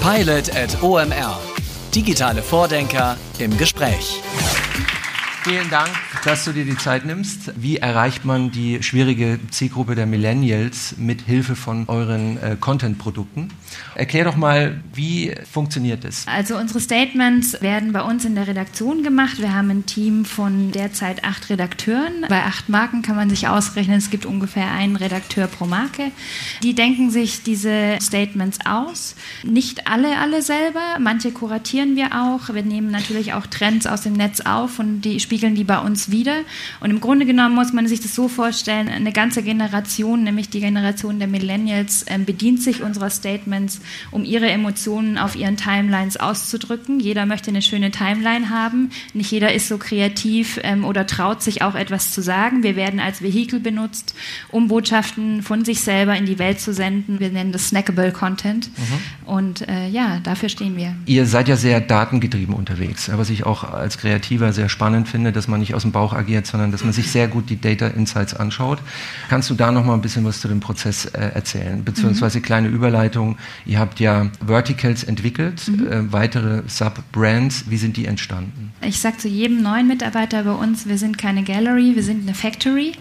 Pilot at OMR. Digitale Vordenker im Gespräch. Vielen Dank, dass du dir die Zeit nimmst. Wie erreicht man die schwierige Zielgruppe der Millennials mit Hilfe von euren äh, Content-Produkten? Erklär doch mal, wie funktioniert das? Also unsere Statements werden bei uns in der Redaktion gemacht. Wir haben ein Team von derzeit acht Redakteuren. Bei acht Marken kann man sich ausrechnen, es gibt ungefähr einen Redakteur pro Marke. Die denken sich diese Statements aus. Nicht alle, alle selber. Manche kuratieren wir auch. Wir nehmen natürlich auch Trends aus dem Netz auf und die spiegeln die bei uns wieder. Und im Grunde genommen muss man sich das so vorstellen, eine ganze Generation, nämlich die Generation der Millennials, ähm, bedient sich unserer Statements, um ihre Emotionen auf ihren Timelines auszudrücken. Jeder möchte eine schöne Timeline haben. Nicht jeder ist so kreativ ähm, oder traut sich auch etwas zu sagen. Wir werden als Vehikel benutzt, um Botschaften von sich selber in die Welt zu senden. Wir nennen das Snackable Content. Mhm. Und äh, ja, dafür stehen wir. Ihr seid ja sehr datengetrieben unterwegs, was ich auch als Kreativer sehr spannend finde finde, dass man nicht aus dem Bauch agiert, sondern dass man sich sehr gut die Data Insights anschaut. Kannst du da noch mal ein bisschen was zu dem Prozess äh, erzählen? Beziehungsweise mhm. kleine Überleitung. Ihr habt ja Verticals entwickelt, mhm. äh, weitere Sub-Brands. Wie sind die entstanden? Ich sage zu jedem neuen Mitarbeiter bei uns, wir sind keine Gallery, wir sind eine Factory.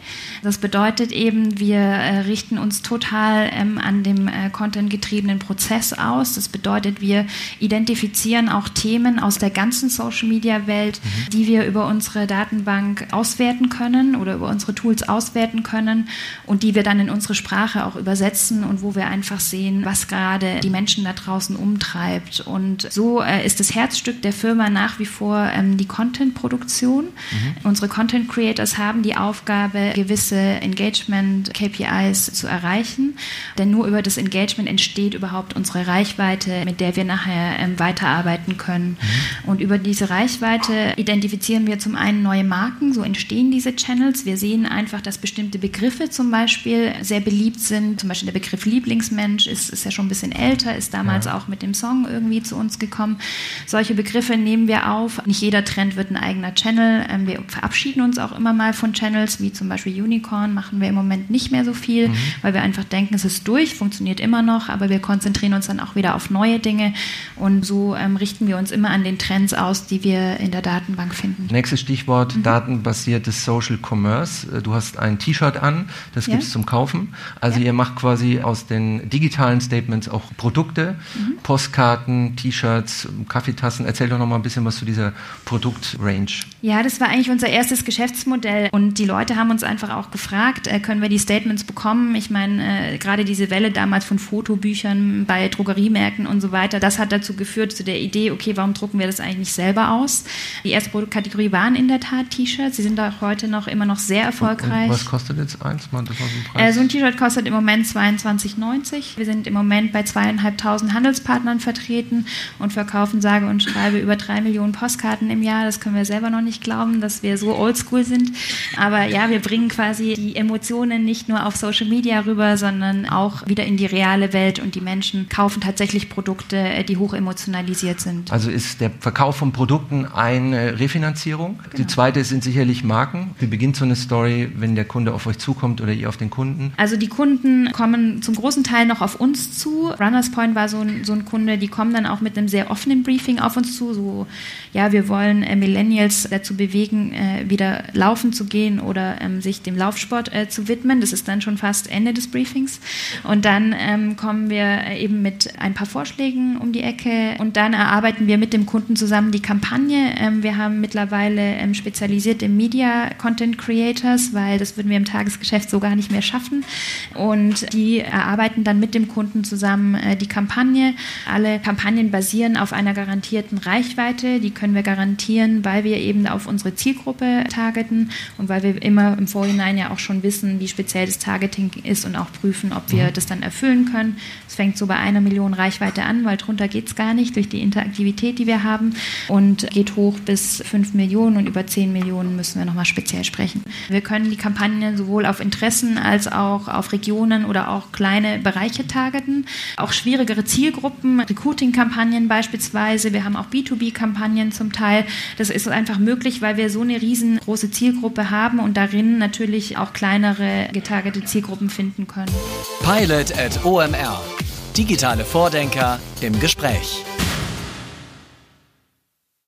Das bedeutet eben, wir äh, richten uns total ähm, an dem äh, content-getriebenen Prozess aus. Das bedeutet, wir identifizieren auch Themen aus der ganzen Social-Media-Welt, mhm. die wir über uns unsere Datenbank auswerten können oder über unsere Tools auswerten können und die wir dann in unsere Sprache auch übersetzen und wo wir einfach sehen, was gerade die Menschen da draußen umtreibt. Und so äh, ist das Herzstück der Firma nach wie vor ähm, die Content-Produktion. Mhm. Unsere Content-Creators haben die Aufgabe, gewisse Engagement-KPIs zu erreichen, denn nur über das Engagement entsteht überhaupt unsere Reichweite, mit der wir nachher ähm, weiterarbeiten können. Mhm. Und über diese Reichweite identifizieren wir zum einen neue Marken, so entstehen diese Channels. Wir sehen einfach, dass bestimmte Begriffe zum Beispiel sehr beliebt sind. Zum Beispiel der Begriff Lieblingsmensch ist, ist ja schon ein bisschen älter, ist damals ja. auch mit dem Song irgendwie zu uns gekommen. Solche Begriffe nehmen wir auf. Nicht jeder Trend wird ein eigener Channel. Ähm, wir verabschieden uns auch immer mal von Channels, wie zum Beispiel Unicorn, machen wir im Moment nicht mehr so viel, mhm. weil wir einfach denken, es ist durch, funktioniert immer noch, aber wir konzentrieren uns dann auch wieder auf neue Dinge und so ähm, richten wir uns immer an den Trends aus, die wir in der Datenbank finden. Nächstes Stichwort mhm. Datenbasiertes Social Commerce. Äh, du hast ein T-Shirt an, das ja. gibt es zum Kaufen. Also ja. ihr macht quasi aus den digitalen Statements auch Produkte, mhm. Postkarten, T-Shirts, Kaffeetassen. Erzähl doch noch mal ein bisschen was zu dieser Produktrange. Ja, das war eigentlich unser erstes Geschäftsmodell und die Leute haben uns einfach auch gefragt, äh, können wir die Statements bekommen? Ich meine, äh, gerade diese Welle damals von Fotobüchern bei Drogeriemärkten und so weiter, das hat dazu geführt zu der Idee, okay, warum drucken wir das eigentlich nicht selber aus? Die erste Produktkategorie waren in der Tat T-Shirts. Sie sind auch heute noch immer noch sehr erfolgreich. Und, und was kostet jetzt eins? Mal, das so, ein, äh, so ein T-Shirt kostet im Moment 22,90. Wir sind im Moment bei zweieinhalbtausend Handelspartnern vertreten und verkaufen sage und schreibe über drei Millionen Postkarten im Jahr. Das können wir selber noch nicht glauben, dass wir so oldschool sind. Aber ja, wir bringen quasi die Emotionen nicht nur auf Social Media rüber, sondern auch wieder in die reale Welt und die Menschen kaufen tatsächlich Produkte, äh, die hoch emotionalisiert sind. Also ist der Verkauf von Produkten eine Refinanzierung? Genau. Die zweite sind sicherlich Marken. Wie beginnt so eine Story, wenn der Kunde auf euch zukommt oder ihr auf den Kunden? Also die Kunden kommen zum großen Teil noch auf uns zu. Runners Point war so ein, so ein Kunde, die kommen dann auch mit einem sehr offenen Briefing auf uns zu. So, ja, wir wollen äh, Millennials dazu bewegen, äh, wieder laufen zu gehen oder ähm, sich dem Laufsport äh, zu widmen. Das ist dann schon fast Ende des Briefings. Und dann ähm, kommen wir eben mit ein paar Vorschlägen um die Ecke und dann erarbeiten wir mit dem Kunden zusammen die Kampagne. Ähm, wir haben mittlerweile ähm, spezialisierte Media Content Creators, weil das würden wir im Tagesgeschäft so gar nicht mehr schaffen. Und die erarbeiten dann mit dem Kunden zusammen äh, die Kampagne. Alle Kampagnen basieren auf einer garantierten Reichweite. Die können wir garantieren, weil wir eben auf unsere Zielgruppe targeten und weil wir immer im Vorhinein ja auch schon wissen, wie speziell das Targeting ist und auch prüfen, ob wir mhm. das dann erfüllen können. Es fängt so bei einer Million Reichweite an, weil drunter geht es gar nicht durch die Interaktivität, die wir haben und geht hoch bis fünf Millionen und über 10 Millionen müssen wir nochmal speziell sprechen. Wir können die Kampagnen sowohl auf Interessen als auch auf Regionen oder auch kleine Bereiche targeten. Auch schwierigere Zielgruppen, Recruiting-Kampagnen beispielsweise. Wir haben auch B2B-Kampagnen zum Teil. Das ist einfach möglich, weil wir so eine riesengroße Zielgruppe haben und darin natürlich auch kleinere getargete Zielgruppen finden können. Pilot at OMR Digitale Vordenker im Gespräch.